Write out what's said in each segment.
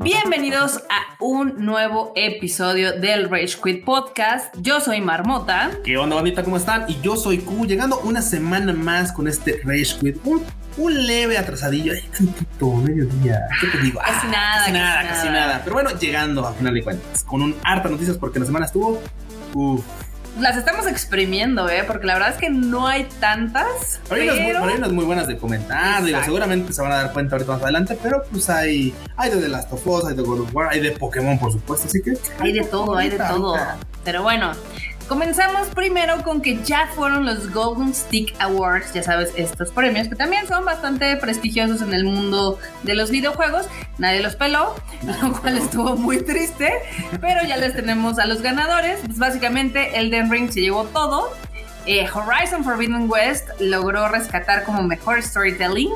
Bienvenidos a un nuevo episodio del Rage Quit Podcast. Yo soy Marmota. ¿Qué onda, bandita? ¿Cómo están? Y yo soy Q, llegando una semana más con este Rage Quit. Un, un leve atrasadillo, ay, tantito, mediodía. ¿Qué te digo? Casi Ah, nada, Casi casi nada, nada. casi nada. Pero bueno, llegando a final de cuentas, con un harta noticias porque la semana estuvo. Uf. Las estamos exprimiendo, ¿eh? Porque la verdad es que no hay tantas. Unas muy, pero- por ahí unas muy buenas de comentar, digo, seguramente se van a dar cuenta ahorita más adelante, pero pues hay, hay de The Last of Us, hay de God of War, hay de Pokémon, por supuesto, así que... Hay de todo, hay de todo. Pero bueno, comenzamos primero con que ya fueron los Golden Stick Awards, ya sabes, estos premios que también son bastante prestigiosos en el mundo de los videojuegos. Nadie los peló, lo cual estuvo muy triste, pero ya les tenemos a los ganadores. Pues básicamente Elden Ring se llevó todo. Eh, Horizon Forbidden West logró rescatar como mejor storytelling.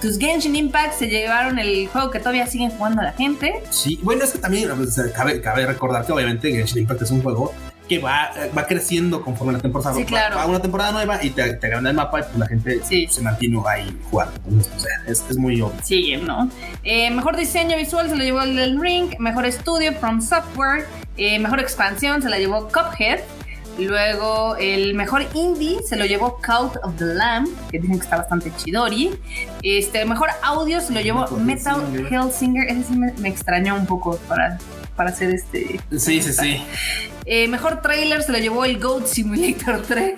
Tus Genshin Impact se llevaron el juego que todavía siguen jugando la gente. Sí, bueno, es que también cabe, cabe recordar que obviamente Genshin Impact es un juego que va, va creciendo conforme la temporada. Sí, va- claro. Va, una temporada nueva y te, te agranda el mapa y pues la gente Sí. se mantiene ahí jugando. Entonces, o sea, es, es muy obvio. Sigue, ¿no? Eh, mejor diseño visual se lo llevó el Ring, mejor estudio From Software, eh, mejor expansión se la llevó Cuphead, luego el mejor indie se lo llevó Cult of the Lamb, que dicen que está bastante chidori, este, mejor audio se lo llevó Metal Metal Hellsinger. Hellsinger, ese sí me, me extrañó un poco para, para hacer este... Sí, sí, sí. Eh, mejor trailer se lo llevó el Goat Simulator 3.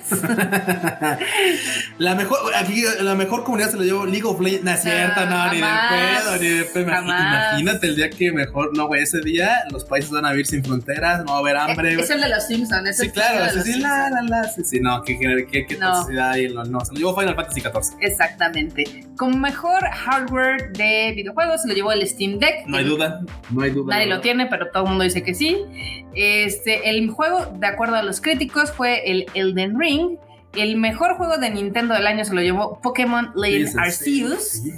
la mejor, aquí, la mejor comunidad se lo llevó League of Legends. No es cierto, no, ni de pedo, ni de pedo. Imagínate el día que mejor, no, güey, ese día los países van a vivir sin fronteras, no va a haber hambre. es el de los Simpsons. es Sí, el claro, de sí, los sí, Simpsons. la, la, la, sí, sí, no, qué, qué, qué, No. ahí, no, no, se lo llevó Final Fantasy XIV. Exactamente. Como mejor hardware de videojuegos se lo llevó el Steam Deck. No hay duda, no hay duda. Nadie lo tiene, pero todo el mundo dice que sí. Este, el juego, de acuerdo a los críticos, fue el Elden Ring. El mejor juego de Nintendo del año se lo llevó Pokémon Legend Sí, sí, sí, Arceus. sí.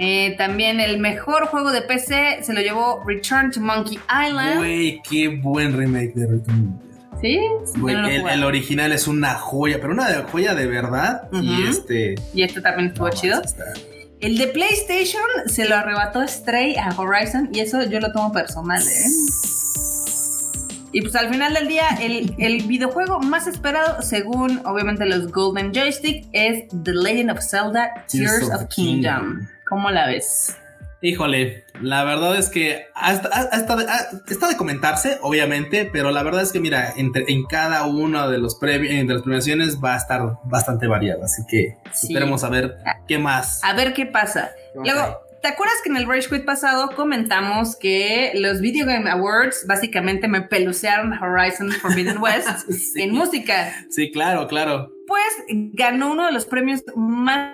Eh, también el mejor juego de PC se lo llevó Return to Monkey Island. Güey, qué buen remake de Return. ¿Sí? Güey, Yo no el, el original es una joya, pero una joya de verdad. Y Ujú. este. Y este también estuvo no, chido. El de PlayStation se lo arrebató Stray a Horizon y eso yo lo tomo personal, ¿eh? Y pues al final del día, el, el videojuego más esperado, según obviamente los Golden Joystick, es The Legend of Zelda Tears, of, Kingdom. ¿Cómo la ves? Híjole, la verdad es que hasta, hasta de, ah, está de comentarse, obviamente, pero la verdad es que, mira, entre- en cada uno de los premi- de las premiaciones va a estar bastante variado, así que Sí. esperemos a ver qué más. A ver qué pasa. ¿Qué más Luego? ¿Te acuerdas que en el Rage Quit pasado comentamos que los Video Game Awards básicamente me pelucearon Horizon Forbidden West Sí. en música? Sí, claro, claro. pues ganó uno de los premios más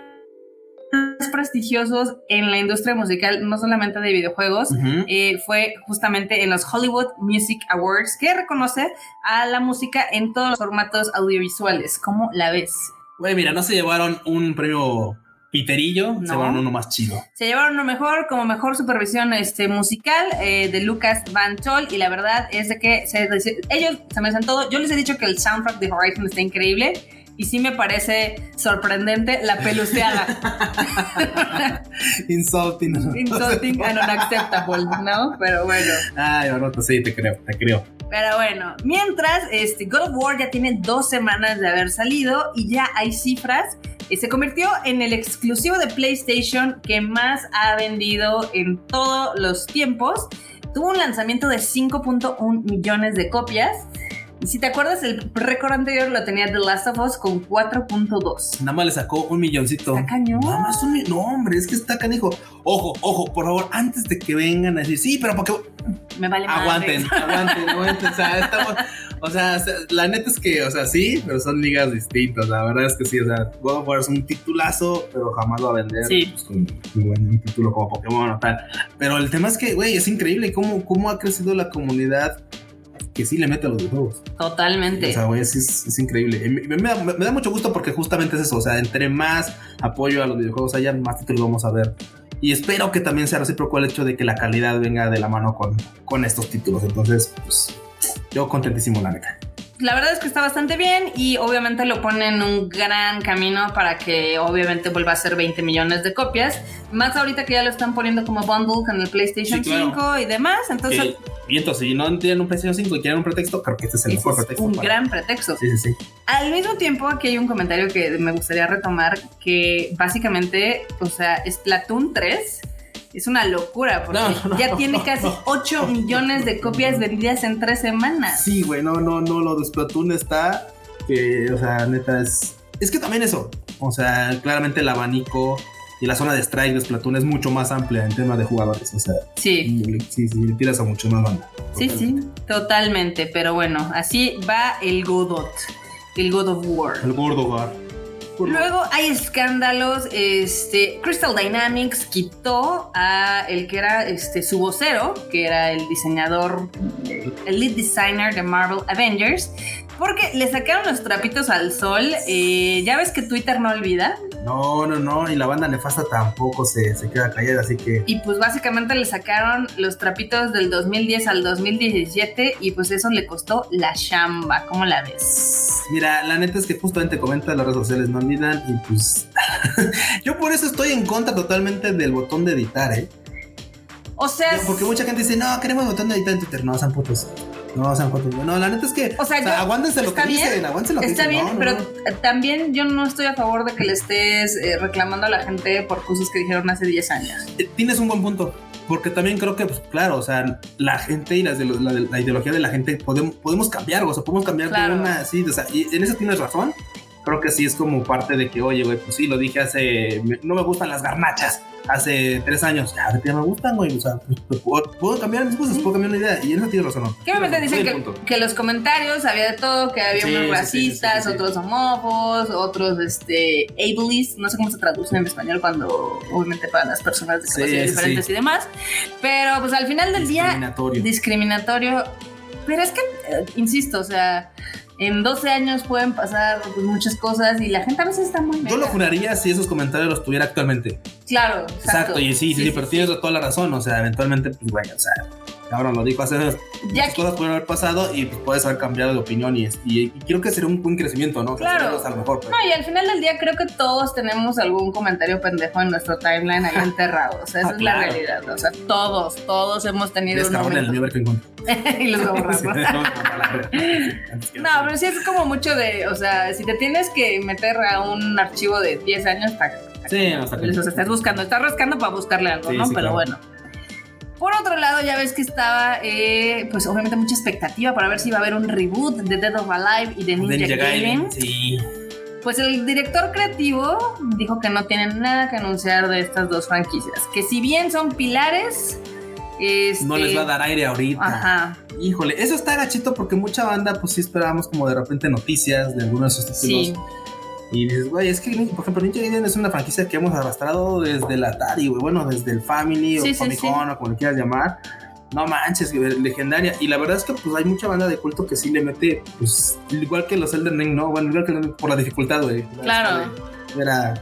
prestigiosos en la industria musical, no solamente de videojuegos, eh, fue justamente en los Hollywood Music Awards, que reconoce a la música en todos los formatos audiovisuales. ¿Cómo la ves? Güey, mira, no se llevaron un premio piterillo, No. se llevaron uno más chido. Se llevaron lo mejor como mejor supervisión este, musical eh, de Lucas Van Tol y la verdad es de que se- ellos se merecen todo. Yo les he dicho que el soundtrack de Horizon está increíble y sí me parece sorprendente la peluceada. Insulting. Insulting and unacceptable, ¿no? Pero bueno. Ay, Barroto, sí, te creo, te creo. Pero bueno, mientras este, God of War ya tiene dos semanas de haber salido y ya hay cifras, eh, se convirtió en el exclusivo de PlayStation que más ha vendido en todos los tiempos. Tuvo un lanzamiento de 5.1 millones de copias. Y si te acuerdas, el récord anterior lo tenía The Last of Us con 4.2. Nada más le sacó un milloncito. Está cañón. Nada más un mi- No, hombre, es que está canijo. Ojo, ojo, por favor, antes de que vengan a decir, sí, pero porque. Me vale madre. Aguanten, aguanten, aguanten. O sea, estamos. O sea, se- la neta es que, o sea, sí, pero son ligas distintas. La verdad es que sí, o sea, God of War es un titulazo, pero jamás va a vender Sí. pues, con un título como Pokémon o tal. Pero el tema es que, güey, es increíble cómo, cómo ha crecido la comunidad que sí le mete a los videojuegos. Totalmente. O sea, güey, es, es increíble. Y Me, me da, me da mucho gusto porque justamente es eso. O sea, entre más apoyo a los videojuegos haya, más títulos vamos a ver. Y espero que también sea recíproco el hecho de que la calidad venga de la mano con, con estos títulos. Entonces, pues, yo contentísimo, la neta. la verdad es que está bastante bien y obviamente lo pone en un gran camino para que obviamente vuelva a ser 20 millones de copias. Más ahorita que ya lo están poniendo como bundle con el PlayStation 5 y demás. Entonces, y entonces, si no tienen un PlayStation 5 y quieren un pretexto, creo que este es el mejor pretexto. Un gran pretexto. Sí, sí, sí. Al mismo tiempo, aquí hay un comentario que me gustaría retomar, que básicamente, o sea, Splatoon 3 es una locura porque ya tiene casi 8 millones de copias vendidas en 3 semanas. Sí, güey, no, no, no, lo de Splatoon está que, o sea, neta es... Es que también eso, o sea, claramente el abanico y la zona de strike de Splatoon es mucho más amplia en tema de jugadores, o sea... Sí. Sí, sí, le tiras a mucho más banda. Sí, sí, totalmente, pero bueno, así va el Godot, el God of War. El God of War. Luego hay escándalos. Este, Crystal Dynamics quitó a el que era este, su vocero, que era el diseñador, el lead designer de Marvel Avengers, porque le sacaron los trapitos al sol. Eh, ya ves que Twitter no olvida. No, no, no. Y la banda nefasta tampoco se, se, queda callada, así que. Y pues básicamente le sacaron los trapitos del 2010 al 2017 y pues eso le costó la chamba. ¿Cómo la ves? Mira, la neta es que justamente comenta las redes sociales no olvidan y pues. Yo por eso estoy en contra totalmente del botón de editar, ¿eh? O sea. Porque mucha gente dice, no, queremos el botón de editar en Twitter. No, sean putos. No, sean fotos. No, la neta es que. O sea, o aguántense lo que dicen, aguántense lo que Está bien, pero también yo no estoy a favor de que le estés eh, reclamando a la gente por cosas que dijeron hace 10 años. Tienes un buen punto. Porque también creo que, pues, claro, o sea, la gente y la, la, ideología de la gente podemos, podemos cambiar, o sea, podemos cambiar de una así, o sea, y en eso tienes razón. Creo que sí es como parte de que, oye, güey, pues sí, lo dije hace. No me gustan las garnachas hace tres años, ya, ya me gustan, güey. O sea, pues, puedo, cambiar mis cosas, puedo cambiar una idea. Y en eso tiene razón. ¿no? ¿Qué me dicen que, que, los comentarios había de todo, que había unos racistas, otros homófobos, otros este, ableist, no sé cómo se traduce en español cuando, obviamente, para las personas de capacidades diferentes y demás. Pero pues al final del día. Discriminatorio. Discriminatorio. Pero es que, eh, insisto, o sea en 12 años pueden pasar pues, muchas cosas y la gente a veces está muy... Yo lo juraría si esos comentarios los tuviera actualmente. Claro, exacto. Exacto, y sí, sí, sí, pero tienes toda la razón, o sea, eventualmente, pues bueno, o sea, cabrón, lo dijo hace ya cosas pueden haber pasado y pues, puedes haber cambiado de opinión y, y, quiero que sea un buen crecimiento, ¿no? Claro. A lo mejor, No, y al final del día creo que todos tenemos algún comentario pendejo en nuestro timeline ahí enterrado, o sea, esa ah, es la realidad, o sea, todos, todos hemos tenido un momento. El y los borramos. no, pero sí es como mucho de, o sea, si te tienes que meter a un archivo de 10 años, está, sí, no, está o sea, estás buscando, estás rascando para buscarle algo, ¿no? pero bueno. Por otro lado, ya ves que estaba, eh, pues obviamente mucha expectativa para ver si iba a haber un reboot de Dead of Alive y de Ninja, Gaiden. Sí. Pues el director creativo dijo que no tienen nada que anunciar de estas dos franquicias. Que si bien son pilares, este... no les va a dar aire ahorita. Ajá. Híjole, eso está gachito porque mucha banda, pues sí esperábamos como de repente noticias de algunos de esos títulos. Sí. Y dices, güey, es que, por ejemplo, Ninja Gaiden es una franquicia que hemos arrastrado desde el Atari, güey, bueno, desde el Family o Famicom o como le quieras llamar. No manches, legendaria. Y la verdad es que pues hay mucha banda de culto que sí le mete, pues, igual que los Elden Ring, ¿no? Bueno, igual que por la dificultad, güey. Claro. Era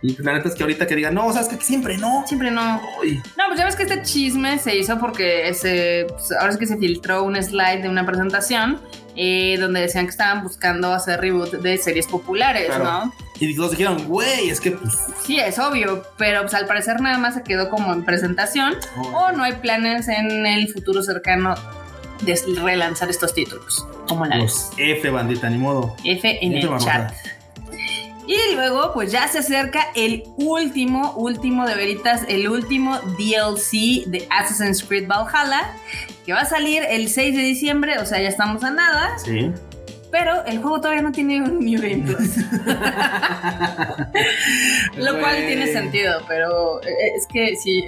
y la neta es que ahorita que digan, no, o sea, es que siempre no. Siempre no. No, pues ya ves que este chisme se hizo porque ese, pues, ahora es que se filtró un slide de una presentación eh, donde decían que estaban buscando hacer reboot de series populares, ¿no? Y todos dijeron, güey, es que pues... Sí, es obvio, pero pues al parecer nada más se quedó como en presentación o no hay planes en el futuro cercano de relanzar estos títulos. ¿Cómo la pues, F, bandita, ni modo. F en el chat. Y luego, pues ya se acerca el último, último de veritas, el último DLC de Assassin's Creed Valhalla, que va a salir el 6 de diciembre, o sea, ya estamos a nada. Sí. Pero el juego todavía no tiene un New Game Plus. Lo cual tiene sentido, pero eh, es que sí.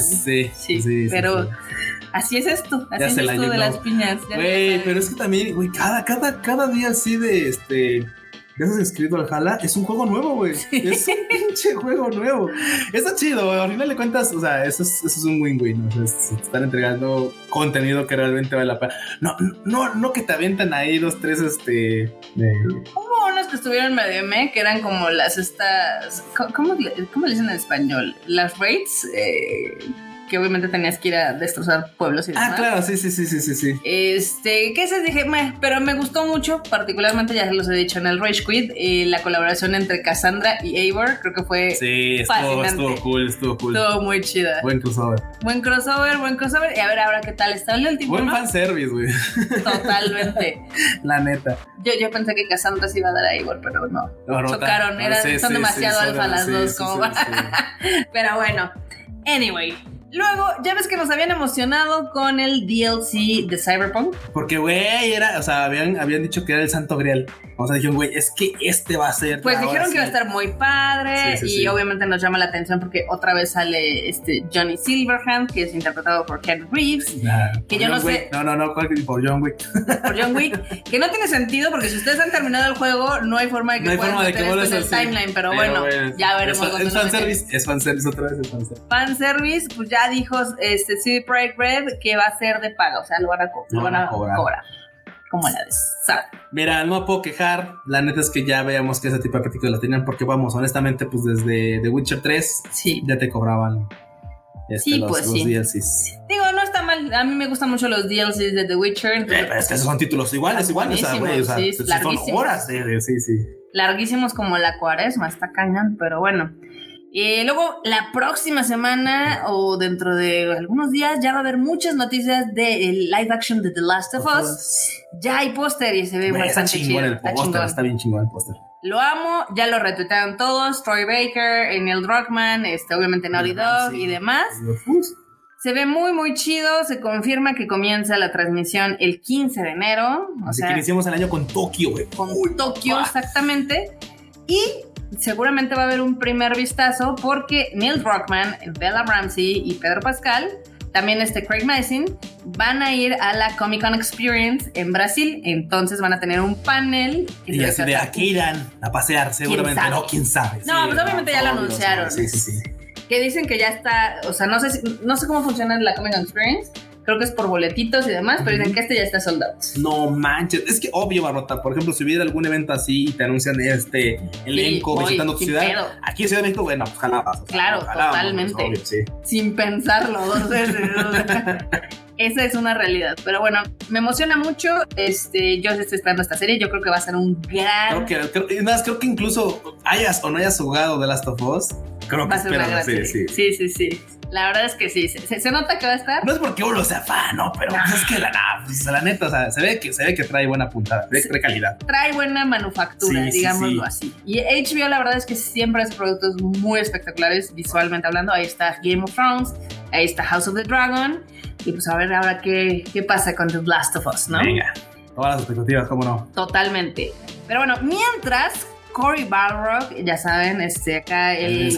sí, sí, sí, pero. Así es esto, así es esto de las piñas. Güey, pero es que también, güey, cada, cada, cada día así de este Assassin's Creed Valhalla es un juego nuevo, güey. Es un pinche juego nuevo. Está chido, güey. Al final de cuentas, o sea, eso es, eso es un win-win. O sea, están entregando contenido que realmente vale la pena. No, no, no que te avientan ahí dos, tres, este. Hubo unos que estuvieron medio me, que eran como las estas. ¿Cómo, cómo le dicen en español? Las raids. Eh, que obviamente tenías que ir a destrozar pueblos y demás. Ah, claro, sí, sí, sí, sí, sí, sí. Este, ¿qué se dije? Meh, pero me gustó mucho, particularmente, ya se los he dicho en el Rage Quit, eh, la colaboración entre Cassandra y Eivor, creo que fue Sí, estuvo, cool, estuvo cool. Estuvo muy chida. Buen crossover. Buen crossover, buen crossover. Y a ver ahora qué tal está el último, Buen ¿no? fanservice, güey. Totalmente. La neta. Yo, yo pensé que Cassandra se iba a dar a Eivor, pero no. Chocaron, eran- sí, son sí, demasiado sí, alfa las sí, dos, sí, como sí, sí. Pero bueno, anyway. Luego, ya ves que nos habían emocionado con el DLC de Cyberpunk. Porque, güey, era, o sea, habían, habían dicho que era el santo grial. O sea, dijeron, güey, es que este va a ser. Pues dijeron que iba a sí. estar muy padre Sí, sí, y sí. obviamente nos llama la atención porque otra vez sale este Johnny Silverhand, que es interpretado por Ken Reeves, Nah, que yo no sé-. No, no, no, ¿cuál que- por John Wick. por John Wick, que no tiene sentido porque si ustedes han terminado el juego no hay forma de que No hay puedan forma de que meter esto en el timeline, pero, bueno, ya veremos. Es, es fanservice, es fanservice otra vez, es fanservice. fanservice, pues ya dijo este CD Projekt Red que va a ser de paga, o sea, lo van a, co- Lo lo van van a a cobrar. cobrar. Como la de Sad. Mira, no me puedo quejar. La neta es que ya veíamos que ese tipo de películas la tenían. Porque vamos, honestamente, pues desde The Witcher 3 Sí. ya te cobraban este, Sí, los, pues los sí. DLCs. Digo, no está mal. A mí me gustan mucho los DLCs de The Witcher. Eh, pero es que esos son títulos iguales, iguales. O sea, güey, o sea, Buenísimos, sí, son larguísimos. horas sí, sí. larguísimos como la cuaresma, está cañón, pero bueno. Y luego, la próxima semana o dentro de algunos días ya va a haber muchas noticias del live action de The Last of Us. Ya hay póster y se ve está bastante chingón chido. el está póster, está bien chingón el póster. Lo amo, ya lo retuitearon todos, Troy Baker, Neil Druckmann, este, obviamente Naughty Dog Sí. y demás. Se ve muy, muy chido, se confirma que comienza la transmisión el 15 de enero, o Así sea, que iniciamos el año con Tokio, güey. con Uy, Tokio exactamente. Y seguramente va a haber un primer vistazo porque Neil Druckmann, Bella Ramsey y Pedro Pascal, también este Craig Mazin, van a ir a la Comic Con Experience en Brasil. Entonces van a tener un panel. que Y se así de aquí irán a pasear, seguramente. No, quién sabe. No, pues obviamente ya lo anunciaron. Sí, sí, sí. que dicen que ya está, o sea, no sé, si- no sé cómo funciona la Comic Con Experience. Creo que es por boletitos y demás, pero dicen que este ya está soldado. No manches, es que obvio, Barrota. Por ejemplo, si hubiera algún evento así y te anuncian este elenco voy, visitando tu ciudad, pedo. aquí en Ciudad de México, bueno, pues jalabas. o sea, Claro, totalmente. obvio, sí. sin pensarlo dos veces. o sea, Esa es una realidad. Pero bueno, me emociona mucho. Este, yo estoy esperando esta serie. Yo creo que va a ser un gran. Creo que, creo, más, creo que incluso hayas o no hayas jugado The Last of Us, creo que va a ser una gran serie. serie. Sí, sí, sí. La verdad es que sí. Se, nota que va a estar. No es porque uno sea fan, no, pero pues es que la, nah, pues, la neta, o sea, se ve que se ve que trae buena puntada, se trae calidad. Trae buena manufactura, Sí, sí, digámoslo sí. así. Y HBO, la verdad es que siempre hace productos muy espectaculares visualmente hablando. Ahí está Game of Thrones, ahí está House of the Dragon. Y pues a ver ahora qué, qué pasa con The Last of Us, ¿no? Venga, todas las expectativas, cómo no. Totalmente. Pero bueno, mientras Cory Balrog, ya saben, este acá el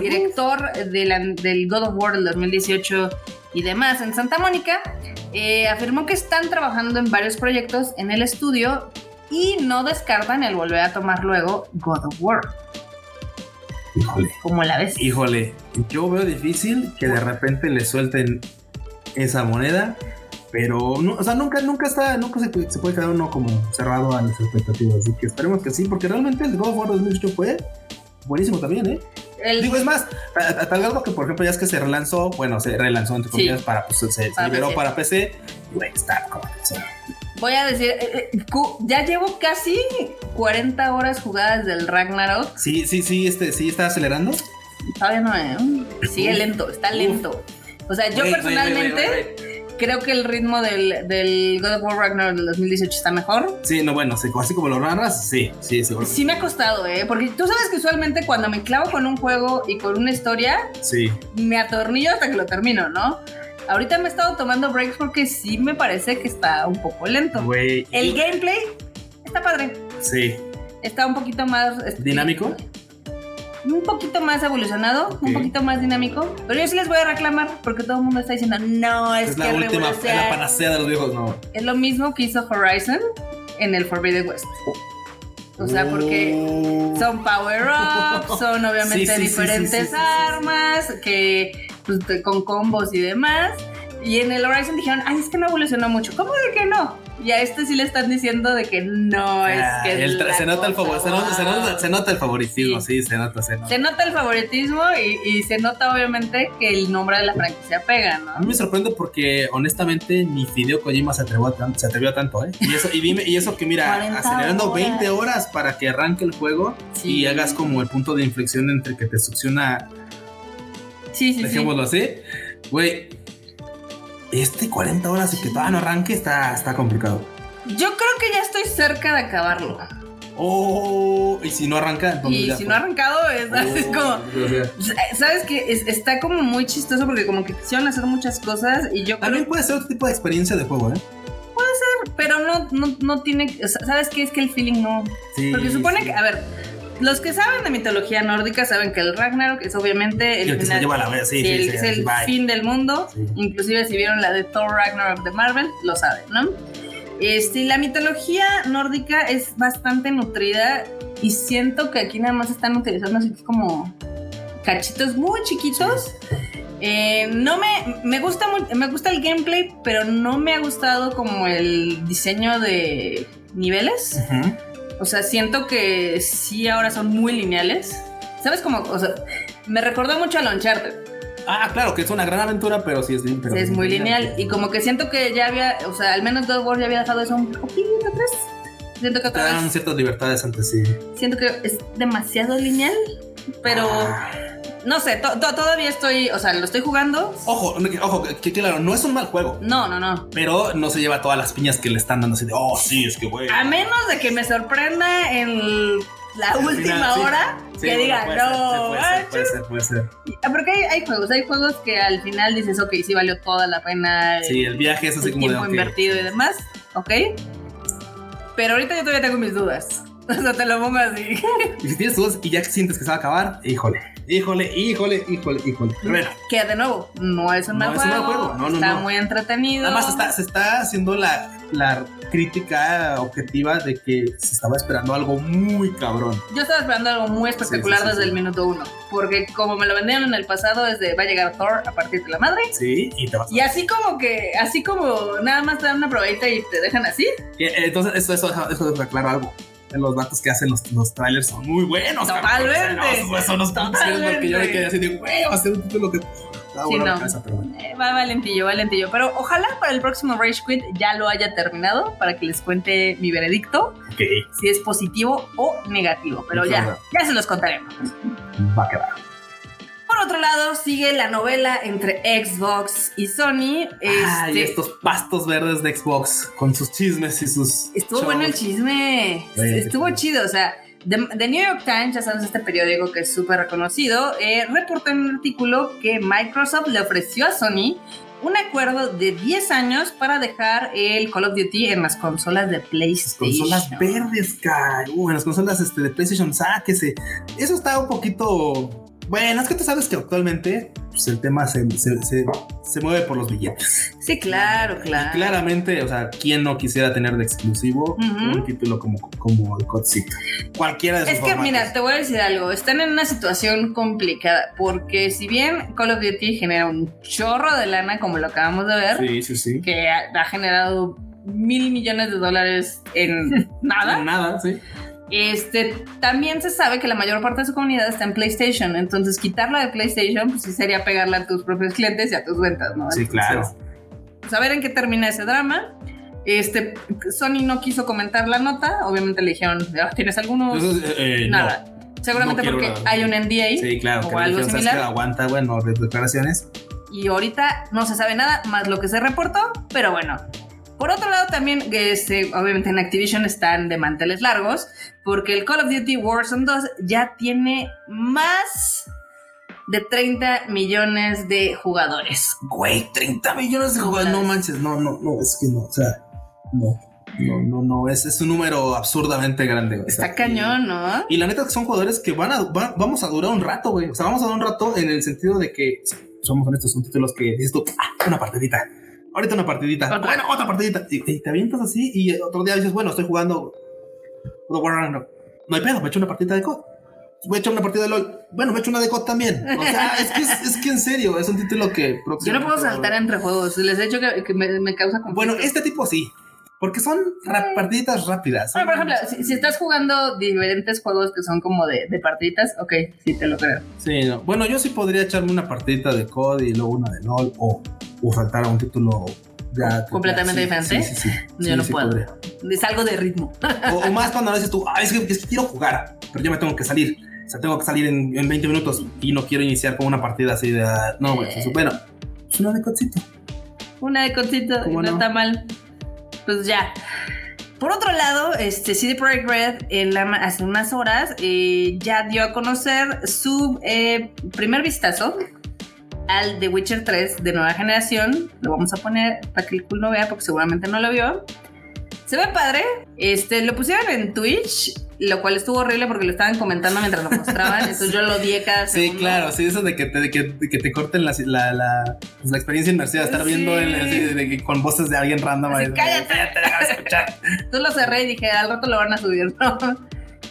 director de la- del God of War del 2018 y demás en Santa Mónica, eh, afirmó que están trabajando en varios proyectos en el estudio y no descartan el volver a tomar luego God of War. Híjole. Como la ves. Híjole, yo veo difícil que de repente le suelten esa moneda, pero no, o sea, nunca, nunca está, nunca se, puede- se puede quedar uno como cerrado a las expectativas, así que esperemos que sí, porque realmente el God of War 2018 fue buenísimo también, ¿eh? El- Digo, es más, a, a tal grado que, por ejemplo, ya es que se relanzó, bueno, se relanzó entre Sí. comillas para, pues, se, liberó PC. para PC, güey, está como, voy a decir, eh, eh, ya llevo casi 40 horas jugadas del Ragnarok. sí, sí, sí, este, sí está acelerando. Todavía no, ¿eh? Sigue lento, está lento. O sea, yo personalmente. Creo que el ritmo del, del God of War Ragnarok del 2018 está mejor. Sí, no, bueno, sí, así como lo narras, sí, sí, seguro. Sí me ha costado, ¿eh? Porque tú sabes que usualmente cuando me clavo con un juego y con una historia, Sí. me atornillo hasta que lo termino, ¿no? Ahorita me he estado tomando breaks porque sí me parece que está un poco lento. Güey. El gameplay está padre. Sí. Está un poquito más... este, ¿Dinámico? Un poquito más evolucionado, un poquito más dinámico. Pero yo sí les voy a reclamar porque todo el mundo está diciendo, no, es, Es, que la última, es la revoluciona". panacea de los viejos, no. Es lo mismo que hizo Horizon en el Forbidden West. O sea, porque Oh. son power-ups, son obviamente Sí, sí, sí, diferentes sí, armas, que pues, con combos y demás. Y en el Horizon dijeron, ay, es que no evolucionó mucho. ¿Cómo de que no? Y a este sí le están diciendo de que no es Ah, que. el tra- la se, nota el favor, se, nota, se, nota, wow. se nota el favoritismo, sí, se nota, se nota. Se nota el favoritismo y, y se nota obviamente que el nombre de la franquicia pega, A ¿no? mí me sorprende porque honestamente ni Fideo Kojima se atrevió a, tan- se atrevió a tanto, ¿eh? Y eso, y dime, y eso que mira, 40 acelerando horas. 20 horas para que arranque el juego Sí. y hagas como el punto de inflexión entre que te succiona, Sí, sí, sí. dejémoslo así. Güey, este 40 horas y que todavía no arranque está, está complicado. Yo creo que ya estoy cerca de acabarlo. Oh, y si no arranca, entonces Y ya si fue. no ha arrancado, es, es Oh, como. ¿Sabes que Está como muy chistoso porque como que quisieron hacer muchas cosas y yo También creo puede ser otro tipo de experiencia de juego, ¿eh? pero no, no, no tiene, o sea, ¿sabes qué? Es que el feeling no. Sí, Porque supone sí. que, a ver, los que saben de mitología nórdica saben que el Ragnarok es obviamente el el que se final- lleva la vez, sí, sí, sí, el- sí, es sí, el bye. fin del mundo. Inclusive si vieron la de Thor Ragnarok de Marvel, lo saben, ¿no? Este, la mitología nórdica es bastante nutrida y siento que aquí nada más están utilizando así como cachitos muy chiquitos. Eh, no me, me gusta mu- me gusta el gameplay, pero no me ha gustado como el diseño de niveles. Ujú. O sea, siento que sí ahora son muy lineales. ¿Sabes cómo? O sea, me recordó mucho a Uncharted. Ah, claro, que es una gran aventura, pero sí es, pero es muy lineal. Y como que siento que ya había, o sea, al menos God of War ya había dejado eso un poquito atrás. Siento que Te otra dan vez, ciertas libertades antes, sí. siento que es demasiado lineal, pero Ah. No sé, to- to- todavía estoy, o sea, lo estoy jugando. Ojo, ojo, que, claro, no es un mal juego, No, no, no. pero no se lleva todas las piñas que le están dando así de, oh, sí, es que güey. A menos de que me sorprenda en la Al última final, hora, Sí, que diga, puede ser, no, puede ser, puede ser, puede ser. Porque hay, hay juegos, hay juegos que al final dices, ok, sí valió toda la pena Sí, el viaje es así el como de, tiempo ok. invertido y demás, ok. Pero ahorita yo todavía tengo mis dudas. O sea, te lo pongo así. Y si tienes dudas y ya sientes que se va a acabar, híjole, híjole, híjole, híjole, híjole. Bueno, Que de nuevo, no es un No mal es un mal juego. juego, no, no, está no. muy entretenido. Además está, se está haciendo la, la crítica objetiva de que se estaba esperando algo muy cabrón. Yo estaba esperando algo muy espectacular Sí, sí, sí, desde el minuto uno. Porque como me lo vendieron en el pasado, es de va a llegar Thor a partir de la madre. Sí, y te vas a... Y así como que, así como nada más te dan una probadita y te dejan así. Eh, Entonces, eso, eso, eso es aclaro algo. Los vatos que hacen los, los trailers son muy buenos. Totalmente. O sea, Son los putos Totalmente. porque yo me quedé así de, güey, va a ser un título que. Ah, Sí, no. cabeza, pero bueno. Eh, va valentillo, valentillo. Pero ojalá para el próximo Rage Quit ya lo haya terminado para que les cuente mi veredicto, Ok, si es positivo o negativo. Pero ya, ya se los contaremos. va a quedar. Por otro lado, sigue la novela entre Xbox y Sony. Ah, y Este, estos pastos verdes de Xbox con sus chismes y sus. Estuvo shows. bueno el chisme. Estuvo chido. O sea, The, The New York Times, ya sabes, este periódico que es súper reconocido, eh, reportó en un artículo que Microsoft le ofreció a Sony un acuerdo de 10 años para dejar el Call of Duty en las consolas de PlayStation. Consolas verdes, caray. Uh, en las consolas este, de PlayStation, sáquese. Eso está un poquito. Bueno, es que tú sabes que actualmente pues, el tema se, se, se- se mueve por los billetes. Sí, claro, claro. Claramente, o sea, ¿quién no quisiera tener de exclusivo Ujú. un título como, como el Codcito? Cualquiera de esos Es que, formatos. mira, te voy a decir algo. Están en una situación complicada porque si bien Call of Duty genera un chorro de lana, como lo acabamos de ver, Sí, sí, sí. que ha, ha generado mil millones de dólares en nada, Nada, sí. Este, también se sabe que la mayor parte de su comunidad está en PlayStation. Entonces, quitarla de PlayStation, pues sí sería pegarla a tus propios clientes y a tus ventas, ¿no? Sí, Entonces, claro. pues, a ver en qué termina ese drama. Este, Sony no quiso comentar la nota. Obviamente le dijeron, "Ah, ¿tienes alguno? Entonces, eh, eh, Nada. Seguramente No porque nada. hay un NDA no. Sí, claro. o que algo dijeron, ¿sabes similar. qué? Aguanta, bueno, de declaraciones. y ahorita no se sabe nada más lo que se reportó, pero bueno. Por otro lado, también, este, obviamente en Activision están de manteles largos, porque el Call of Duty Warzone 2 ya tiene más de 30 millones de jugadores. Güey, 30 millones de jugadores. No manches, no, no, no, es que no, o sea, no. No, no, no, es, es un número absurdamente grande. güey. O sea, Está cañón, ¿no? Y, y la neta que son jugadores que van a, va- vamos a durar un rato, güey. O sea, vamos a durar un rato en el sentido de que somos honestos, son títulos que dices tú, ah, una partidita. Ahorita una partidita. Otra. Bueno, otra partidita. Y, y te avientas así y otro día dices, bueno, estoy jugando. No hay pedo, me echo una partida de COD. Voy a echar una partida de LOL. Bueno, me echo una de COD también. O sea, es que, es, es que en serio, es un título que Yo no puedo saltar entre juegos. Les he dicho que, que me, me causa conflicto. Bueno, este tipo sí. Porque son partiditas rápidas. Bueno, por ejemplo, si, si estás jugando diferentes juegos que son como de, de partiditas, ok, sí te lo creo. Sí, no. Bueno, yo sí podría echarme una partidita de COD y luego una de LOL o, o saltar a un título ya. ¿Completamente sí, diferente? Sí, sí, sí. Yo no puedo. podría. Es algo de ritmo. O, o más cuando a veces tú, ah, es que, es que quiero jugar, pero yo me tengo que salir. O sea, tengo que salir en, en 20 minutos y no quiero iniciar con una partida así de. ah, No, güey. pues, Bueno, es una de codcito. Una de concito, ¿Cómo no, no? está mal. Pues ya. Por otro lado, este CD Projekt Red en hace unas horas eh, ya dio a conocer su eh, primer vistazo al The Witcher 3 de nueva generación. Lo vamos a poner para que el cool no vea porque seguramente no lo vio. Se ve padre. Este, lo pusieron en Twitch, lo cual estuvo horrible porque lo estaban comentando mientras lo mostraban. Entonces yo lo odié cada Sí, segundo. claro, sí, eso de que te, de que, de que te corten la, la, la, pues, la experiencia inmersiva, estar Sí. viendo el, así de, de con voces de alguien random. Así, ahí, cállate. déjame escuchar. Entonces lo cerré y dije, al rato lo van a subir, ¿no?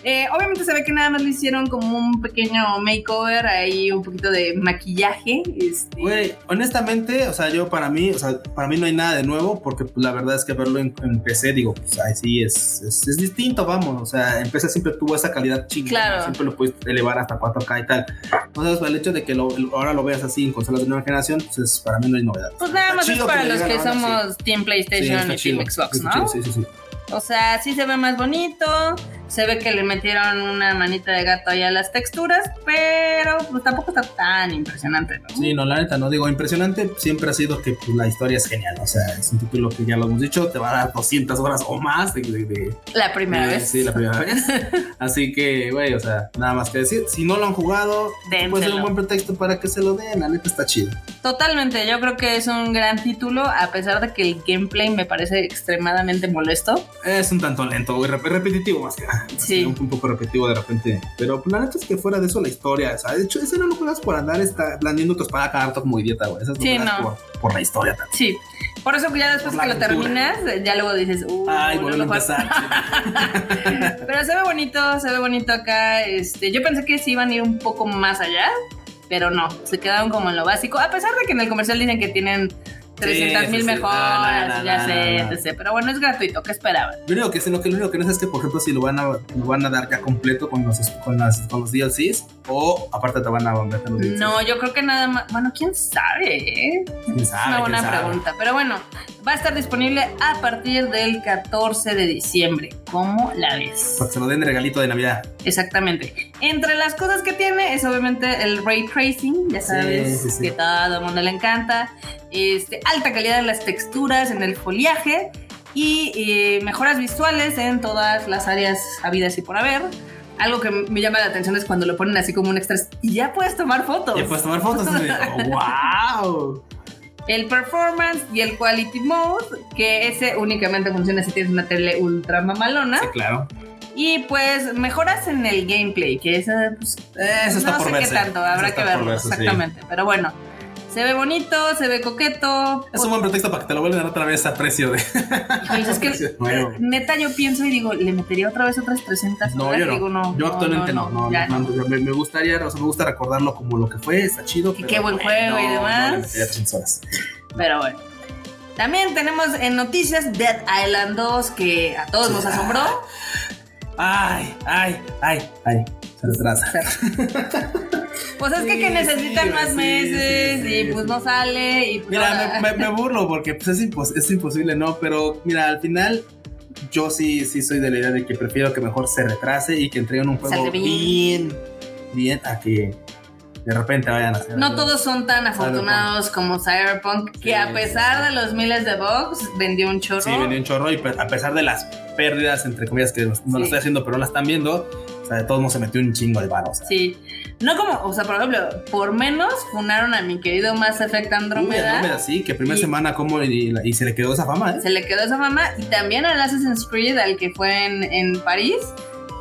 Eh, obviamente se ve que nada más le hicieron como un pequeño makeover, ahí un poquito de maquillaje. Este, Güey, honestamente, o sea, yo para mí, o sea, para mí no hay nada de nuevo, porque pues, la verdad es que verlo en, en PC, digo, pues ahí sí es, es, es distinto, vamos, o sea, en PC siempre tuvo esa calidad chingona, Claro. siempre lo puedes elevar hasta 4K y tal. Entonces, el hecho de que lo, ahora lo veas así en consolas de nueva generación, pues es- para mí no hay novedad. pues nada Está más es para le los que somos Team sí. Sí, PlayStation está y chido, Team Xbox, ¿no? chido, Sí, sí, sí. O sea, sí se ve más bonito, se ve que le metieron una manita de gato ahí a las texturas, pero pues tampoco está tan impresionante, ¿no? Sí, no, la neta, no digo, impresionante siempre ha sido que pues, la historia es genial, o sea, es un título que ya lo hemos dicho, te va a dar 200 horas o más de... de- de- La primera de- vez. Sí, la primera vez. Así que, güey, o sea, nada más que decir, si no lo han jugado, puede ser un buen pretexto para que se lo den, la neta está chido. Totalmente, yo creo que es un gran título, a pesar de que el gameplay me parece extremadamente molesto. Es un tanto lento, güey, rep- repetitivo más que nada. Sí. Un, un poco repetitivo de repente, pero la neta es que fuera de eso la historia, o sea, de hecho, ese no lo juegas por andar está, blandiendo tu espada cada rato como idiota, güey, eso lo Sí, no. por, por la historia también. Sí, por eso ya después que lo terminas, ya luego dices, uh, Ay, no volver a lo juego". empezar. Pero se ve bonito, se ve bonito acá. Este, yo pensé que sí iban a ir un poco más allá, pero no, se quedaron como en lo básico. A pesar de que en el comercial dicen que tienen 300 mil sí, mejoras, No, no, ya no, sé. Pero bueno, es gratuito, ¿qué esperaban? Lo único que sé, lo que, lo único que no sé es que, por ejemplo, si lo van a, lo van a dar ya completo con los, con, las, con los DLCs o aparte te van a meter los DLCs. No, yo creo que nada más. Bueno, quién sabe, ¿eh? ¿Quién Es sabe, una buena sabe? pregunta. Pero bueno, va a estar disponible a partir del 14 de diciembre. ¿Cómo la ves? Para que se lo den de regalito de Navidad. Exactamente. Entre las cosas que tiene es obviamente el ray tracing, ya Sí, sabes sí, sí. que todo el mundo le encanta. Este, alta calidad en las texturas, en el foliaje y eh, mejoras visuales en todas las áreas habidas y por haber. Algo que me llama la atención es cuando lo ponen así como un extra y ya puedes tomar fotos. Ya puedes tomar fotos. wow. El performance y el quality mode, que ese únicamente funciona si tienes una tele ultra mamalona. Sí, claro. Y pues mejoras en el gameplay, que eso pues, Eso está no por sé verse. qué tanto, habrá que verlo, verse, sí. exactamente. Pero bueno, se ve bonito, se ve coqueto. Es un buen pretexto para que te lo vuelvan otra vez a precio de. Pues es que precio nuevo. neta yo pienso y digo, ¿le metería otra vez otras 300 No, yo no. Digo, no. yo actualmente no. No, ya no, no, me, me gustaría, o sea, me gusta recordarlo como lo que fue, está chido. Pero, qué buen juego y demás. No, le metería 300 horas. Pero bueno. También tenemos en noticias Dead Island 2, que a todos nos asombró. Ay, ay, ay, ay. Se retrasa. Pues es que, Sí, que necesitan sí, más sí, meses sí, sí, y pues sí. no sale y pues Mira, me, me- me burlo porque pues, es, impos- es imposible, ¿no? Pero mira, al final yo sí, sí soy de la idea de que prefiero que mejor se retrase y que entreguen un juego bien. bien, bien, a que de repente vayan a hacer. No algo. todos son tan afortunados como Cyberpunk, que Sí, a pesar de los miles de bugs, vendió un chorro. Sí, vendió un chorro y a pesar de las pérdidas, entre comillas, que no Sí. lo estoy haciendo, pero no la están viendo, o sea, de todos modos se metió un chingo de varo. O sea, Sí. No como, o sea, por ejemplo, por menos funaron a mi querido Mass Effect Uy, Andrómeda. Andrómeda, sí, que primera Y- semana como y, y se le quedó esa fama, ¿eh? Se le quedó esa fama. Y también al Assassin's Creed, al que fue en, en París,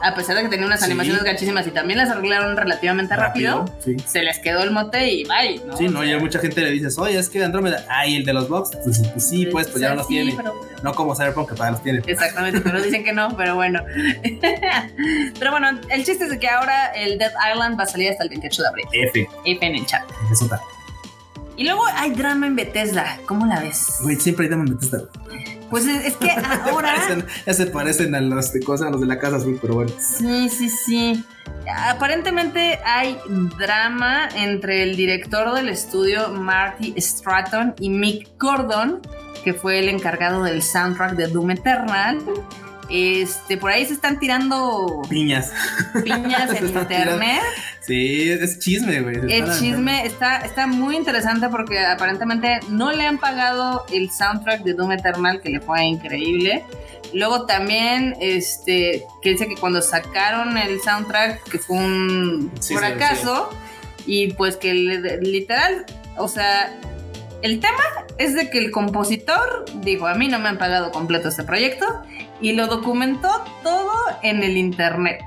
a pesar de que tenía unas Sí. animaciones gachísimas y también las arreglaron relativamente rápido, Sí. se les quedó el mote y bye, ¿no? Sí, O no, sea, y a mucha gente le dices, oye, es que Andrómeda, ay, el de los box, pues, pues sí, pues, pues ya no los sí, tiene. pero- No como Cyberpunk, que todavía los tiene. Exactamente, pero dicen que no, pero bueno. pero bueno, el chiste es de que ahora el Dead Island va a salir hasta el 28 de abril. F, F en el chat. resulta. Y luego hay drama en Bethesda. ¿Cómo la ves? Güey, siempre hay Diamond Bethesda. Pues es, que ahora. ya se parecen a las de cosas, a los de la casa azul, pero bueno. Sí, sí, sí. Aparentemente hay drama entre el director del estudio, Marty Stratton, y Mick Gordon, que fue el encargado del soundtrack de Doom Eternal. Este, por ahí se están tirando piñas. Piñas en internet. Sí, es chisme, güey. El chisme está, está muy interesante porque aparentemente no le han pagado el soundtrack de Doom Eternal, que le fue increíble. Luego también, este, que dice que cuando sacaron el soundtrack, que fue un fracaso, y pues que literal, o sea, el tema es de que el compositor dijo, a mí no me han pagado completo este proyecto, y lo documentó todo en el internet.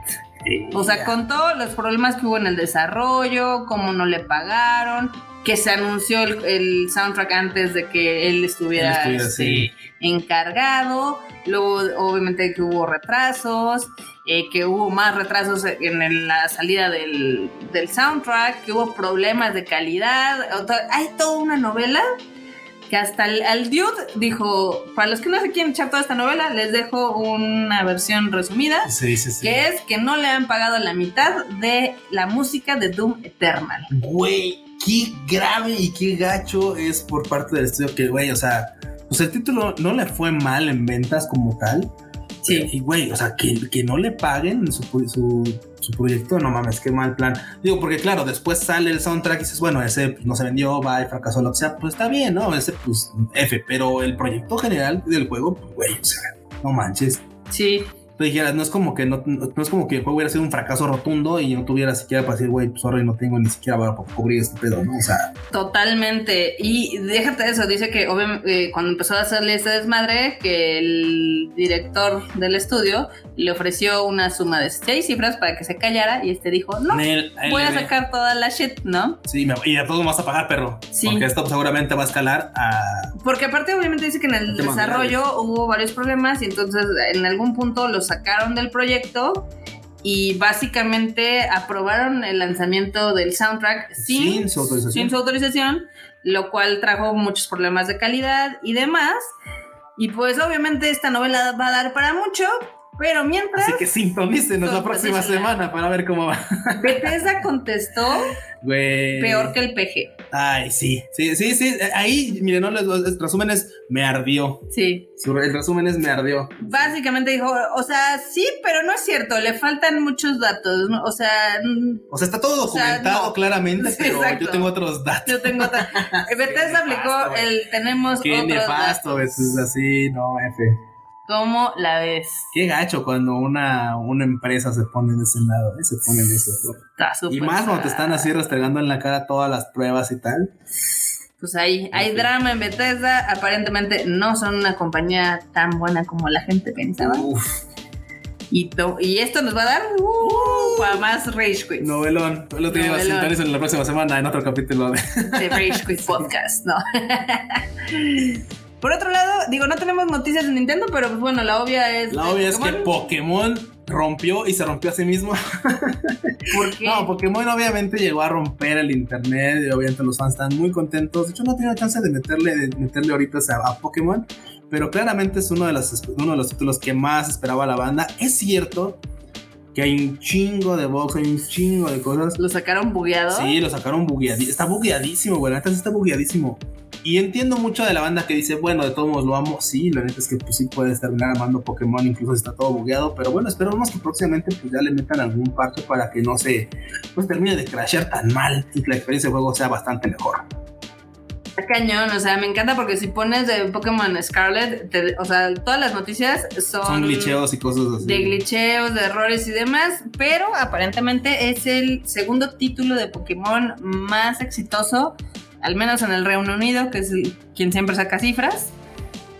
O sea, contó los problemas que hubo en el desarrollo, cómo no le pagaron, que se anunció el, soundtrack antes de que él estuviera, este, encargado. Luego, obviamente, que hubo retrasos, eh, que hubo más retrasos en la salida del, del soundtrack, que hubo problemas de calidad. Hay toda una novela que hasta el, al dude dijo, para los que no se quieren echar toda esta novela, les dejo una versión resumida, sí, sí, sí. que es que no le han pagado la mitad de la música de Doom Eternal. Güey, qué grave y qué gacho es por parte del estudio que, güey, o sea, pues el título no le fue mal en ventas como tal, Sí. Y güey, o sea, que, que no le paguen su, su, su, proyecto, no mames, qué mal plan. Digo, porque claro, después sale el soundtrack y dices, bueno, ese pues, no se vendió, va y fracasó, lo que sea, pues está bien, ¿no? Ese, pues, F, pero el proyecto general del juego, pues, güey, o sea, no manches. Sí, tú dijeras, no es como que no, no, es como que el juego hubiera sido un fracaso rotundo y no tuviera siquiera para decir, güey, pues ahora no tengo ni siquiera para cubrir este pedo, ¿no? O sea. Totalmente. Y déjate eso, dice que obviamente eh, cuando empezó a hacerle ese desmadre, que el director del estudio le ofreció una suma de seis cifras para que se callara y este dijo, no, voy a sacar toda la shit, ¿no? Sí, y a todos vas a pagar, perro. Sí. Porque esto seguramente va a escalar a... Porque aparte obviamente dice que en el desarrollo hubo varios problemas y entonces en algún punto los sacaron del proyecto y básicamente aprobaron el lanzamiento del soundtrack sin, su autorización, lo cual trajo muchos problemas de calidad y demás. Y pues obviamente esta novela va a dar para mucho, pero mientras. Así que sintonícenos la próxima semana para ver cómo va. Bethesda contestó peor que el PG. Ay, sí, sí, sí, sí. Ahí, miren, no, el resumen es me ardió. Sí. El resumen es me ardió. Básicamente dijo, o sea, sí, pero no es cierto, le faltan muchos datos. O sea. O sea, está todo documentado claramente, pero yo tengo otros datos. Yo tengo otros. Bethesda aplicó el tenemos Qué nefasto, es así, no, F. ¿Cómo la ves? Qué gacho cuando una, una empresa se pone de ese lado, ¿eh? se pone de ese lado. Y más cuando te están así restregando en la cara todas las pruebas y tal. Pues ahí hay drama en Bethesda. Aparentemente no son una compañía tan buena como la gente pensaba. Uf. Y, y esto nos va a dar uh, para más Rage Quit. Novelón. Lo tenemos en la próxima semana en otro capítulo de, de Rage Quit Podcast, ¿no? Por otro lado, digo, no tenemos noticias de Nintendo, pero pues bueno, la obvia es. La obvia es que Pokémon rompió y se rompió a sí mismo. ¿Por qué? No, Pokémon obviamente llegó a romper el internet y obviamente los fans están muy contentos. De hecho, no he tenido chance de meterle, de meterle ahorita a, a Pokémon, pero claramente es uno de, los, uno de los títulos que más esperaba la banda. Es cierto que hay un chingo de box, hay un chingo de cosas. ¿Lo sacaron bugueado? Sí, lo sacaron bugueadísimo. Está bugueadísimo, güey. Neta está bugueadísimo. Y entiendo mucho de la banda que dice, bueno, de todos modos lo amo. Sí, la neta es que pues sí puedes terminar amando Pokémon, incluso está todo bugueado. Pero bueno, esperamos que próximamente pues ya le metan algún parche para que no se pues termine de crashear tan mal y que la experiencia de juego sea bastante mejor. Cañón, o sea, me encanta porque si pones de Pokémon Scarlet, o sea, todas las noticias son. Son glitcheos y cosas así. De glitcheos, de errores y demás, pero aparentemente es el segundo título de Pokémon más exitoso al menos en el Reino Unido, que es quien siempre saca cifras.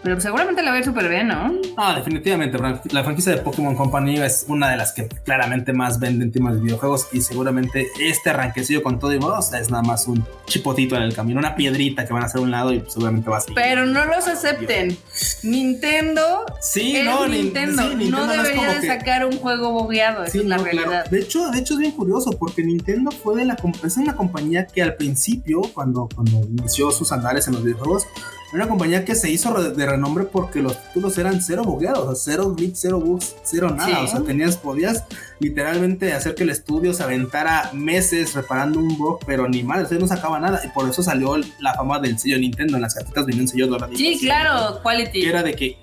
Pero seguramente la va a ir súper bien, ¿no? Ah, definitivamente. La franquicia de Pokémon Company es una de las que claramente más venden temas de videojuegos y seguramente este arranquecillo con todo y modos es nada más un chipotito en el camino, una piedrita que van a hacer un lado y seguramente va a seguir. Pero no los acepten. Nintendo. Sí, no, Nintendo. no debería de sacar un juego bogueado, sí, es la realidad. De hecho, de hecho es bien curioso porque Nintendo fue de la es una compañía que al principio, cuando, cuando inició sus andares en los videojuegos, era una compañía que se hizo de renombre porque los títulos eran cero bugueados, o sea, cero glitch, cero bugs, cero nada. O sea, tenías, podías literalmente hacer que el estudio se aventara meses reparando un bug, pero ni mal, o sea, no sacaba nada. Y por eso salió la fama del sello Nintendo. En las cartitas venía un sello dorado. Sí, claro, quality. Que era de que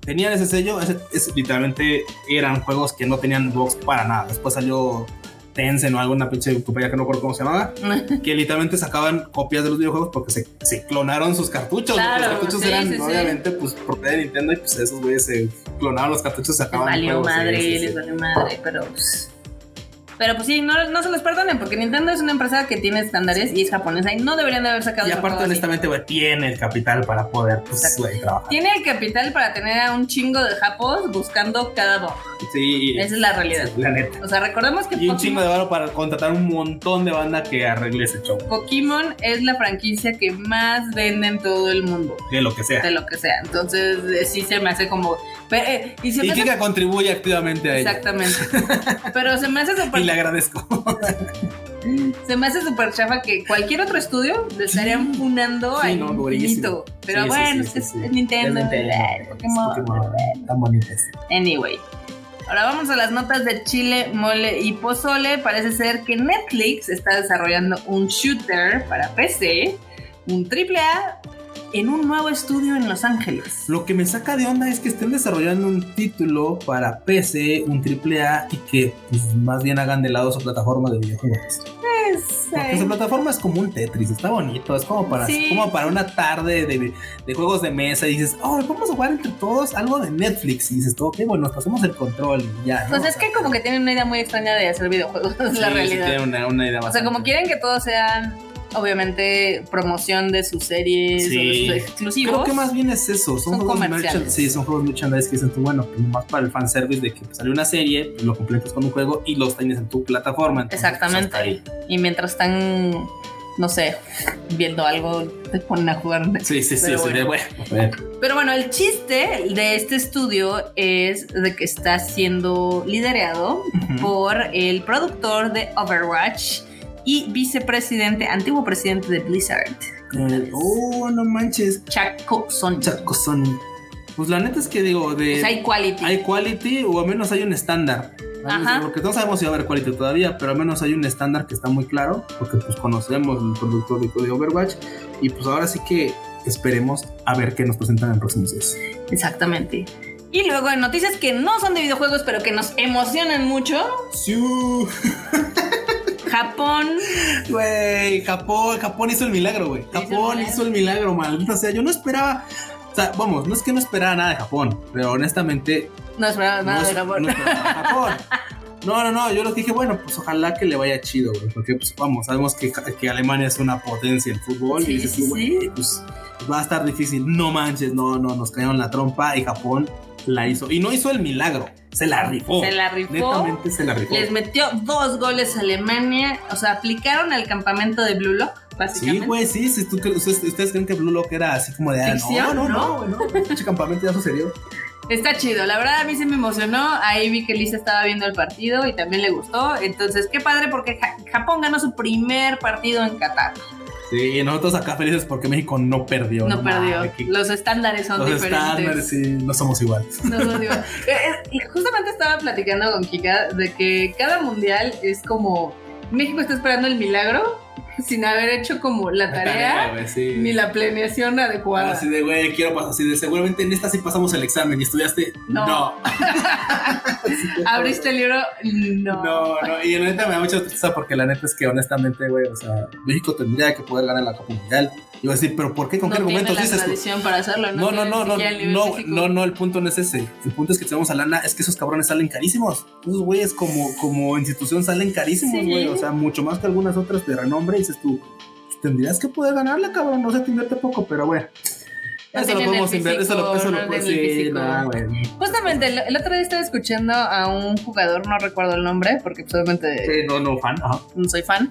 tenían ese sello, ese, literalmente eran juegos que no tenían bugs para nada. Después salió Tencent o alguna pinche compañía que no recuerdo cómo se llamaba, que literalmente sacaban copias de los videojuegos porque se, se clonaron sus cartuchos. los cartuchos eran obviamente pues propiedad de Nintendo y pues esos güeyes se clonaron los cartuchos y sacaban. Les valió madre, les valió madre, pero pues, pero pues sí, no, no se los perdonen, porque Nintendo es una empresa que tiene estándares y es japonesa y no deberían de haber sacado. Y aparte, honestamente, güey, tiene el capital para poder pues, trabajar. Tiene el capital para tener a un chingo de japos buscando cada bug. Sí. Esa es la realidad. la neta. O sea, recordemos que. Y un chingo de valor para contratar un montón de banda que arregle ese show. Pokémon es la franquicia que más vende en todo el mundo. De lo que sea. De lo que sea. Entonces, eh, sí se me hace como. Eh, y, se que contribuye activamente a ello. Exactamente. Pero se me hace súper le agradezco. Se me hace súper chafa que cualquier otro estudio le estarían funando sí, no, Pero bueno, es, Nintendo. Tan bonitas. Anyway. Ahora vamos a las notas de Chile, Mole y Pozole. Parece ser que Netflix está desarrollando un shooter para PC, un AAA en un nuevo estudio en Los Ángeles. Lo que me saca de onda es que estén desarrollando un título para PC, un AAA y que pues, más bien hagan de lado su plataforma de videojuegos. Porque su plataforma es como un Tetris, está bonito, es como para, como para una tarde de, juegos de mesa y dices, oh, vamos a jugar entre todos algo de Netflix y dices, ok, bueno, nos pasemos el control y ya. Pues es que como que tienen una idea muy extraña de hacer videojuegos, es la realidad. Sí, tienen una, idea O sea, como quieren que todos sean obviamente promoción de sus series o de sus exclusivos. Creo que más bien es eso, son, juegos comerciales. Sí, son juegos merchandise que dicen tú, bueno, pues más para el fanservice de que sale una serie, lo completas con un juego y los tienes en tu plataforma. Pues, Exactamente. y mientras están no sé, viendo algo, te ponen a jugar. Sí, sí, sí, bueno. bueno. Pero bueno, el chiste de este estudio es de que está siendo liderado por el productor de Overwatch, y vicepresidente, antiguo presidente de Blizzard. oh, no manches. Chaco Sony. Chaco Sony. Pues la neta es que digo, de. Pues hay quality. Hay quality o al menos hay un estándar. Ajá. Porque no sabemos si va a haber quality todavía, pero al menos hay un estándar que está muy claro, porque pues conocemos el productor de Overwatch. Y pues ahora sí que esperemos a ver qué nos presentan en próximos días. Exactamente. Y luego en noticias que no son de videojuegos, pero que nos emocionan mucho. Sí. Japón. Güey, Japón, Japón hizo el milagro, güey. Japón hizo el milagro, maldita sea. Yo no esperaba. O sea, vamos, no es que no esperaba nada de Japón, pero honestamente. No esperaba nada de Japón. No, Japón. no, no, no, yo lo dije, bueno, pues ojalá que le vaya chido, güey, porque pues vamos, sabemos que, que Alemania es una potencia en fútbol y dices, güey, pues va a estar difícil. No manches, no, no, nos cayeron la trompa y Japón la hizo. Y no hizo el milagro, se la rifó. Se la rifó. Netamente se la rifó. Les metió dos goles a Alemania. O sea, aplicaron al campamento de Blue Lock, básicamente. Sí, güey, sí. Si ustedes, creen que Blue Lock era así como de. Ah, ¿Ficción? No, no, no. no, Ese campamento ya sucedió. Está chido, la verdad a mí se me emocionó. Ahí vi que Lisa estaba viendo el partido y también le gustó. Entonces, qué padre porque Japón ganó su primer partido en Qatar. Sí, nosotros acá felices porque México no perdió. No, perdió. Los estándares son diferentes. Los estándares, sí, no somos iguales. No somos iguales. Eh, eh, y justamente estaba platicando con Kika de que cada mundial es como México está esperando el milagro sin haber hecho como la, tarea, ni la planeación adecuada. Así de, güey, quiero pasar así de, seguramente en esta sí pasamos el examen y estudiaste. No. Abriste el libro. No. No, no. Y la neta me da mucha tristeza porque la neta es que honestamente, güey, o sea, México tendría que poder ganar la Copa Mundial. Y voy a decir, pero ¿por qué? ¿Con qué argumentos la dices? tradición para hacerlo, no, no, no, no, no, no, no, el punto no es ese. El punto es que tenemos a lana, es que esos cabrones salen carísimos. Esos güeyes como, como institución salen carísimos, güey. O sea, mucho más que algunas otras de renombre. Dices tú, tendrías que poder ganarle, cabrón. No sé, te invierte poco, pero bueno. Eso lo podemos invertir, eso lo, eso lo Justamente, el, otro día estaba escuchando a un jugador, no recuerdo el nombre, porque solamente. Sí, no, no, fan. No soy fan.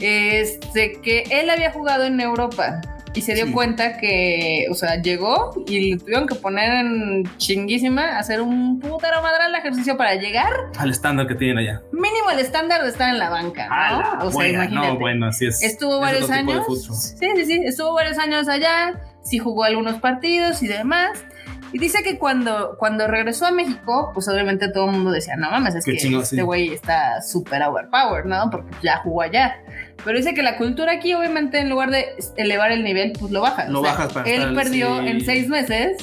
Este, que él había jugado en Europa y se dio cuenta que, o sea, llegó y le tuvieron que poner en chinguísima a hacer un putero madral ejercicio para llegar al estándar que tienen allá. Mínimo el estándar de estar en la banca, ¿no? o sea, imagínate. No, bueno, así es. Estuvo varios años. Sí, sí, sí, estuvo varios años allá sí jugó algunos partidos y demás. Y dice que cuando, cuando regresó a México, pues obviamente todo el mundo decía, no mames, es Qué que chingo, este sí. güey está súper overpowered, ¿no? Porque ya jugó allá. Pero dice que la cultura aquí, obviamente, en lugar de elevar el nivel, pues lo baja. Lo bajas para Él estar, perdió sí. en seis meses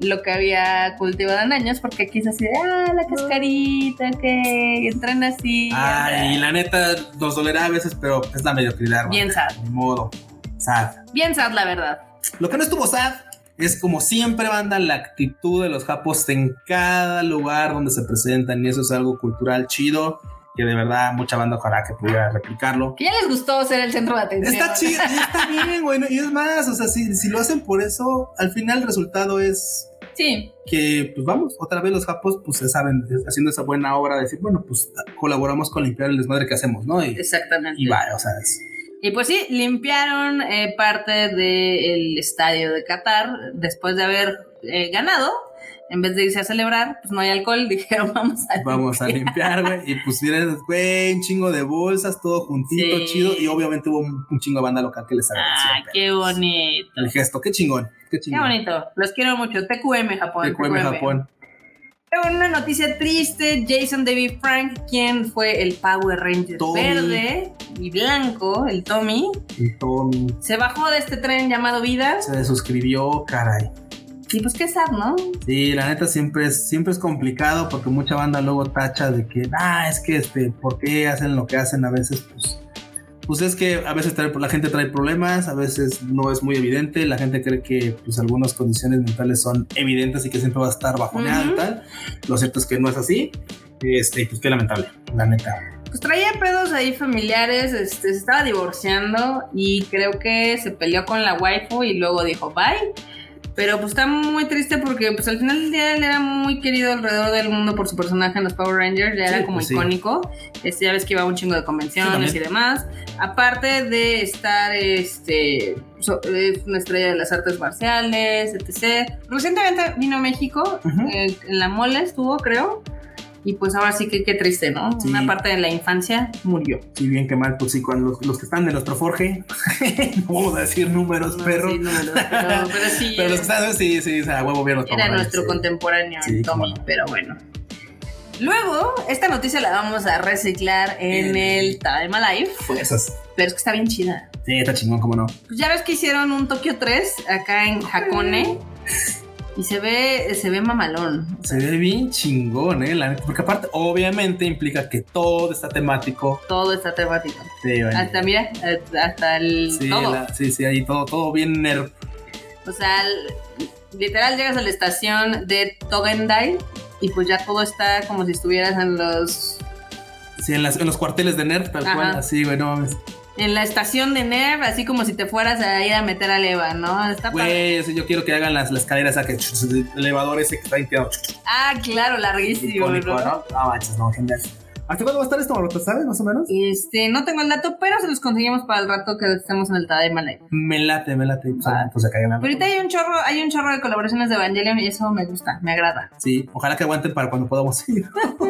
lo que había cultivado en años, porque aquí es así de, ah, la cascarita, que entrena así. Ay, la neta nos dolerá a veces, pero es la mediocridad. Bien sad. Ni modo. Sad. Bien sad, la verdad. Lo que no estuvo sad es como siempre banda la actitud de los japos en cada lugar donde se presentan y eso es algo cultural chido que de verdad mucha banda ojalá que pudiera replicarlo. Que ya les gustó ser el centro de atención. Está chido, está bien, güey. Y es más, o sea, si, si lo hacen por eso, al final el resultado es Sí, que, pues vamos, otra vez los japos, pues se saben, haciendo esa buena obra, de decir, bueno, pues colaboramos con limpiar el desmadre que hacemos, ¿no? Y, exactamente. y va, o sea, es, Y pues sí, limpiaron eh, parte del estadio de Qatar después de haber eh, ganado. En vez de irse a celebrar, pues no hay alcohol, dijeron vamos a vamos a limpiar, güey. Y pues miren, güey, un chingo de bolsas, todo juntito, Sí. chido. Y obviamente hubo un, un cingo de banda local que les agradeció. Ah, qué bonito. El gesto, qué chingón, qué Qué chingón. bonito. Los quiero mucho. TQM Japón. TQM Japón. Una noticia triste, Jason David Frank, quien fue el Power Ranger Tommy. verde y blanco, el Tommy, Y Tommy se bajó de este tren llamado Vida. se suscribió, caray. Y pues qué sad, ¿no? Sí, la neta siempre es, siempre es complicado porque mucha banda luego tacha de que, ah, es que este, ¿por qué hacen lo que hacen a veces? Pues, pues es que a veces trae- la gente trae problemas, a veces no es muy evidente, la gente cree que pues algunas condiciones mentales son evidentes y que siempre va a estar bajoneado Ujú. y tal. Lo cierto es que no es así. Este, pues qué lamentable, la neta. Pues traía pedos ahí familiares, este, se estaba divorciando y creo que se peleó con la waifu y luego dijo bye. Pero pues está muy triste porque pues al final del día él era muy querido alrededor del mundo por su personaje en los Power Rangers, ya Sí, era como pues sí. icónico. Este, ya ves que iba a un chingo de convenciones Sí, y demás. Aparte de estar este so- es una estrella de las artes marciales, etc. Recientemente vino a México, Ujú. eh, en la mole estuvo, creo. Y pues ahora sí que qué triste, ¿no? Sí. Una parte de la infancia murió. Sí, bien que mal, pues sí, cuando los, los que están de nuestro forje, no vamos a decir números, No, perro. sí, números, pero, pero sí, Pero los era, que están, sí, sí, o sea, huevo bien los era Power nuestro sí. contemporáneo, Sí, Tommy, no. pero bueno. Luego, esta noticia la vamos a reciclar en el Time Alive, Fuerzas. pero es que está bien chida. Sí, está chingón, cómo no. Pues ya ves que hicieron un Tokio 3 acá en Hakone y se ve, se ve mamalón. Se ve bien chingón, ¿eh? La porque aparte, obviamente, implica que todo está temático. Todo está temático. Sí, bueno. Hasta, mira, hasta el sí, todo. la- sí, sí, ahí todo, todo bien nerd. O sea, literal llegas a la estación de Togendai y pues ya todo está como si estuvieras en los Sí, en, las- en los cuarteles de nerd, tal Ajá. cual, así, güey, no mames. En la estación de Nerv, así como si te fueras a ir a meter a Leva, ¿no? Está. Güey, sí, yo quiero que hagan las, las escaleras a que el elevador ese que está limpiado. Ah, claro, larguísimo, Icónico, ¿no? ¿no? No manches, no, genial. ¿Hasta cuándo va a estar esto, Maroto? ¿Sabes, más o menos? Este, no tengo el dato, pero se los conseguimos para el rato que estemos en el Tadaima Live. Me late, me late. Pues, Va. pues se caigan la Pero ahorita hay un chorro, hay un chorro de colaboraciones de Evangelion y eso me gusta, me agrada. Sí, ojalá que aguanten para cuando podamos ir.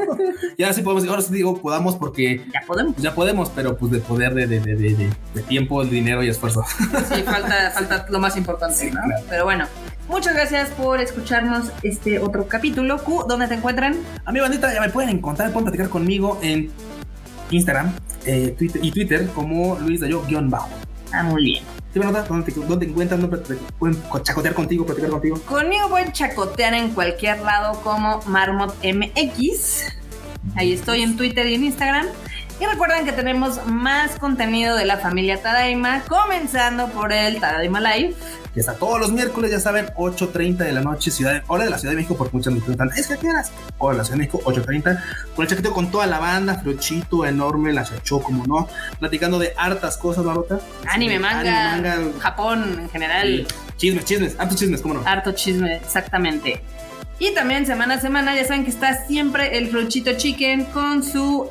y ahora sí podemos, ahora sí digo podamos porque Ya podemos. pues, ya podemos, pero pues de poder, de, de, de, de, de- de tiempo, de dinero y esfuerzo. Sí, falta, falta lo más importante, Sí, ¿no? claro. Pero bueno, muchas gracias por escucharnos este otro capítulo. Q, ¿dónde te encuentran? A mi bandita ya me pueden encontrar, pueden platicar conmigo en Instagram eh, Twitter, y Twitter como Luis Dayo-bajo. Ah, muy bien. ¿Sí me notas? ¿Dónde te, dónde te encuentran? ¿Dónde pueden chacotear contigo, platicar contigo? Conmigo pueden chacotear en cualquier lado como Marmot MX. Ahí estoy en Twitter y en Instagram. Y recuerden que tenemos más contenido de la familia Tadaima, comenzando por el Tadaima Live. Que está todos los miércoles, ya saben, 8.30 de la noche, ciudad de- hora de la Ciudad de México, porque muchos me preguntan, ¿es que horas? Hora de la Ciudad de México, 8.30, con el chaqueteo con toda la banda, Friochito, enorme, la Chachó, como no, platicando de hartas cosas, Marota. Anime, manga, Anime, manga, Japón en general. chismes, chismes, hartos chismes, cómo no. Harto chisme, exactamente. Y también semana a semana ya saben que está siempre el Fruchito Chicken con su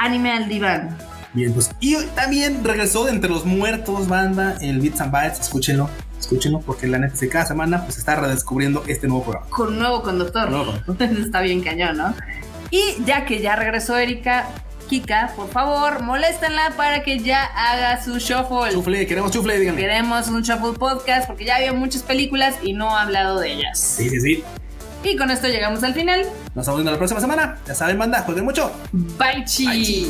anime al diván. Bien, pues, y también regresó de entre los muertos, banda, el Bits and Bytes, escúchenlo, escúchenlo, porque la neta, cada semana, pues, está redescubriendo este nuevo programa. Con un nuevo conductor. Nuevo programa. Está bien cañón, ¿no? Y ya que ya regresó Erika, Kika, por favor, moléstenla para que ya haga su shuffle. Chufle, queremos chufle, díganme. Queremos un shuffle podcast porque ya había muchas películas y no ha hablado de ellas. Sí, sí, sí. Y con esto llegamos al final. Nos viendo la próxima semana. Ya saben, banda, jueguen mucho. Bye, chi. Bye, chi.